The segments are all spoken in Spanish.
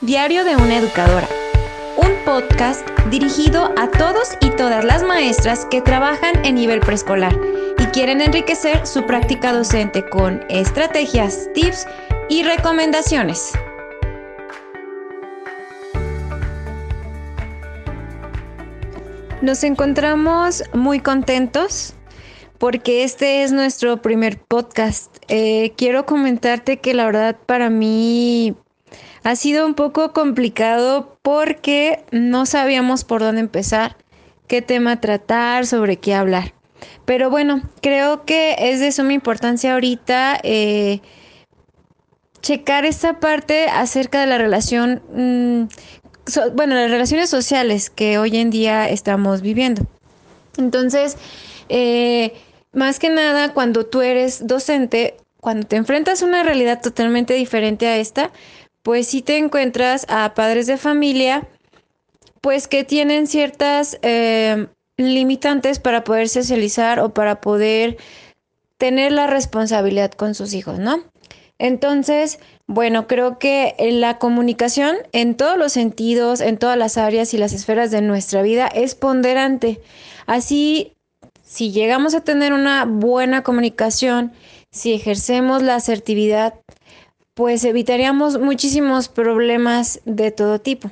Diario de una educadora. Un podcast dirigido a todos y todas las maestras que trabajan en nivel preescolar y quieren enriquecer su práctica docente con estrategias, tips y recomendaciones. Nos encontramos muy contentos porque este es nuestro primer podcast. Eh, quiero comentarte que la verdad para mí ha sido un poco complicado porque no sabíamos por dónde empezar, qué tema tratar, sobre qué hablar. Pero bueno, creo que es de suma importancia ahorita eh, checar esta parte acerca de la relación, mm, bueno, las relaciones sociales que hoy en día estamos viviendo. Entonces, eh, más que nada, cuando tú eres docente, cuando te enfrentas a una realidad totalmente diferente a esta, pues sí te encuentras a padres de familia, pues que tienen ciertas eh, limitantes para poder socializar o para poder tener la responsabilidad con sus hijos, ¿no? Entonces, bueno, creo que la comunicación en todos los sentidos, en todas las áreas y las esferas de nuestra vida es ponderante. Así si llegamos a tener una buena comunicación, si ejercemos la asertividad, pues evitaríamos muchísimos problemas de todo tipo.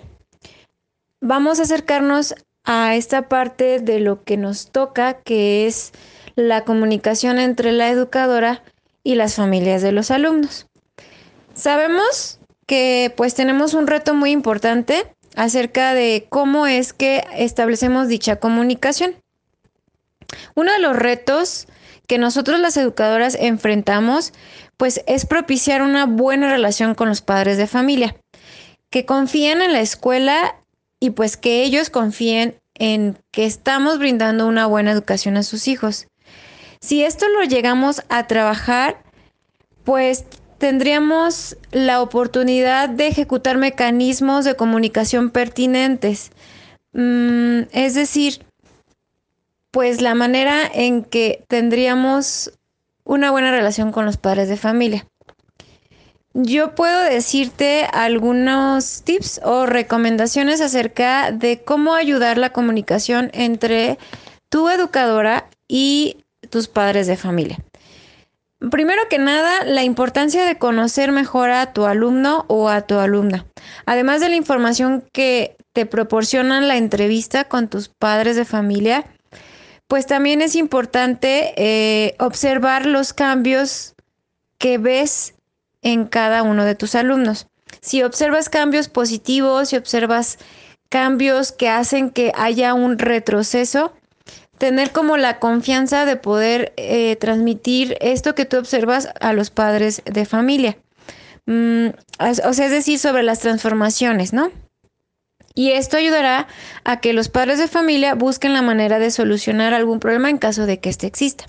Vamos a acercarnos a esta parte de lo que nos toca, que es la comunicación entre la educadora y las familias de los alumnos. Sabemos que pues tenemos un reto muy importante acerca de cómo es que establecemos dicha comunicación. Uno de los retos que nosotros las educadoras enfrentamos, pues es propiciar una buena relación con los padres de familia, que confíen en la escuela y pues que ellos confíen en que estamos brindando una buena educación a sus hijos. Si esto lo llegamos a trabajar, pues tendríamos la oportunidad de ejecutar mecanismos de comunicación pertinentes. Mm, es decir, pues la manera en que tendríamos una buena relación con los padres de familia. Yo puedo decirte algunos tips o recomendaciones acerca de cómo ayudar la comunicación entre tu educadora y tus padres de familia. Primero que nada, la importancia de conocer mejor a tu alumno o a tu alumna. Además de la información que te proporcionan la entrevista con tus padres de familia, pues también es importante eh, observar los cambios que ves en cada uno de tus alumnos. Si observas cambios positivos, si observas cambios que hacen que haya un retroceso, tener como la confianza de poder eh, transmitir esto que tú observas a los padres de familia. Mm, o sea, es decir, sobre las transformaciones, ¿no? Y esto ayudará a que los padres de familia busquen la manera de solucionar algún problema en caso de que éste exista.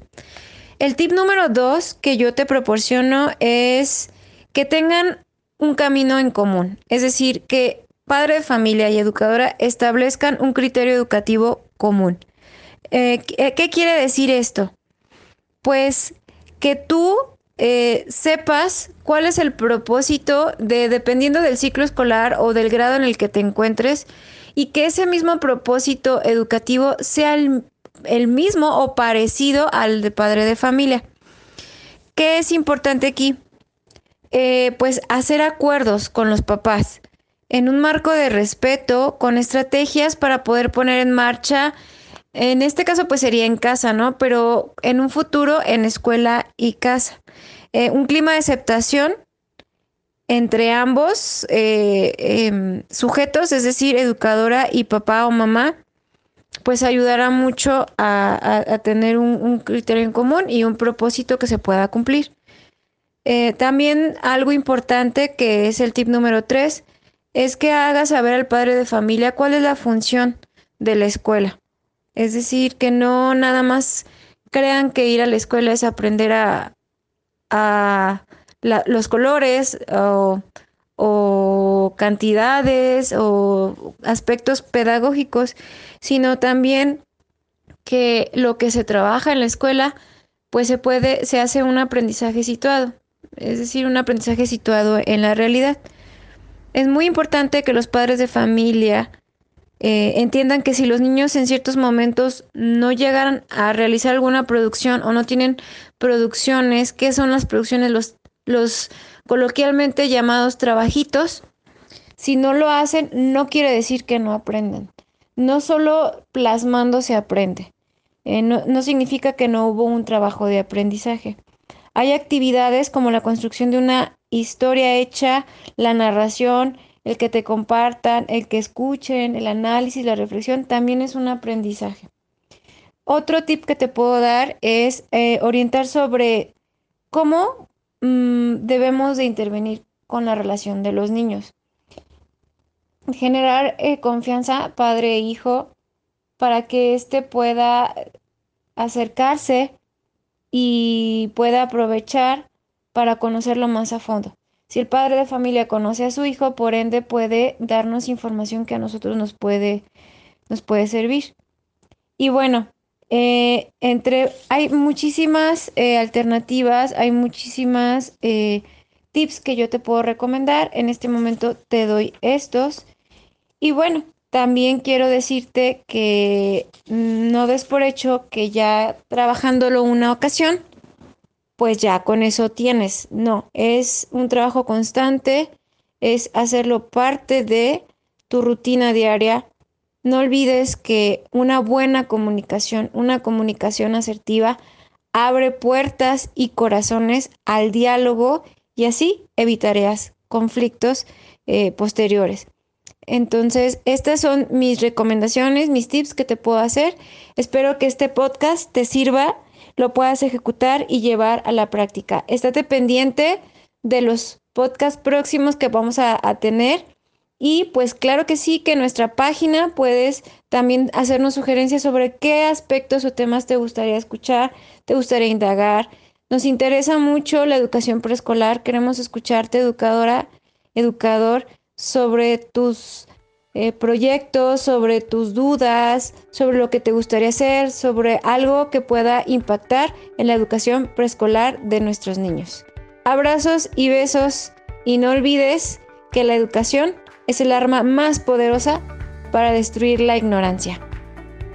El tip número dos que yo te proporciono es que tengan un camino en común, es decir, que padre de familia y educadora establezcan un criterio educativo común. Eh, ¿Qué quiere decir esto? Pues que tú eh, sepas cuál es el propósito de, dependiendo del ciclo escolar o del grado en el que te encuentres, y que ese mismo propósito educativo sea el, mismo o parecido al de padre de familia. ¿Qué es importante aquí? Eh, pues hacer acuerdos con los papás en un marco de respeto, con estrategias para poder poner en marcha, en este caso pues sería en casa, ¿no? Pero en un futuro en escuela y casa. Eh, un clima de aceptación entre ambos eh, em, sujetos, es decir, educadora y papá o mamá, pues ayudará mucho a, tener un, criterio en común y un propósito que se pueda cumplir. Eh, también algo importante que es el tip número tres, es que haga saber al padre de familia cuál es la función de la escuela. Es decir, que no nada más crean que ir a la escuela es aprender a, a los colores o, cantidades o aspectos pedagógicos, sino también que lo que se trabaja en la escuela, pues se puede, se hace un aprendizaje situado, es decir, un aprendizaje situado en la realidad. es muy importante que los padres de familia eh, entiendan que si los niños en ciertos momentos no llegan a realizar alguna producción o no tienen producciones, ¿qué son las producciones? Los, los coloquialmente llamados trabajitos. Si no lo hacen, no quiere decir que no aprenden. No solo plasmando se aprende. Eh, no significa que no hubo un trabajo de aprendizaje. Hay actividades como la construcción de una historia hecha, la narración, el que te compartan, el que escuchen, el análisis, la reflexión, también es un aprendizaje. Otro tip que te puedo dar es eh, orientar sobre cómo mm, debemos de intervenir con la relación de los niños. Generar eh, confianza padre e hijo para que éste pueda acercarse y pueda aprovechar para conocerlo más a fondo. Si el padre de familia conoce a su hijo, por ende puede darnos información que a nosotros nos puede, nos puede servir. Y bueno, eh, entre, hay muchísimas eh, alternativas, hay muchísimas eh, tips que yo te puedo recomendar. En este momento te doy estos. Y bueno, también quiero decirte que no des por hecho que ya trabajándolo una ocasión, pues ya con eso tienes. No, es un trabajo constante, es hacerlo parte de tu rutina diaria. No olvides que una buena comunicación, una comunicación asertiva, abre puertas y corazones al diálogo y así evitarías conflictos eh, posteriores. Entonces, estas son mis recomendaciones, mis tips que te puedo hacer. Espero que este podcast te sirva lo puedas ejecutar y llevar a la práctica. Estate pendiente de los podcasts próximos que vamos a, tener. Y pues claro que sí, que en nuestra página puedes también hacernos sugerencias sobre qué aspectos o temas te gustaría escuchar, te gustaría indagar. Nos interesa mucho la educación preescolar, queremos escucharte, educadora, educador, sobre tus eh, proyectos, sobre tus dudas, sobre lo que te gustaría hacer, sobre algo que pueda impactar en la educación preescolar de nuestros niños. Abrazos y besos y no olvides que la educación es el arma más poderosa para destruir la ignorancia.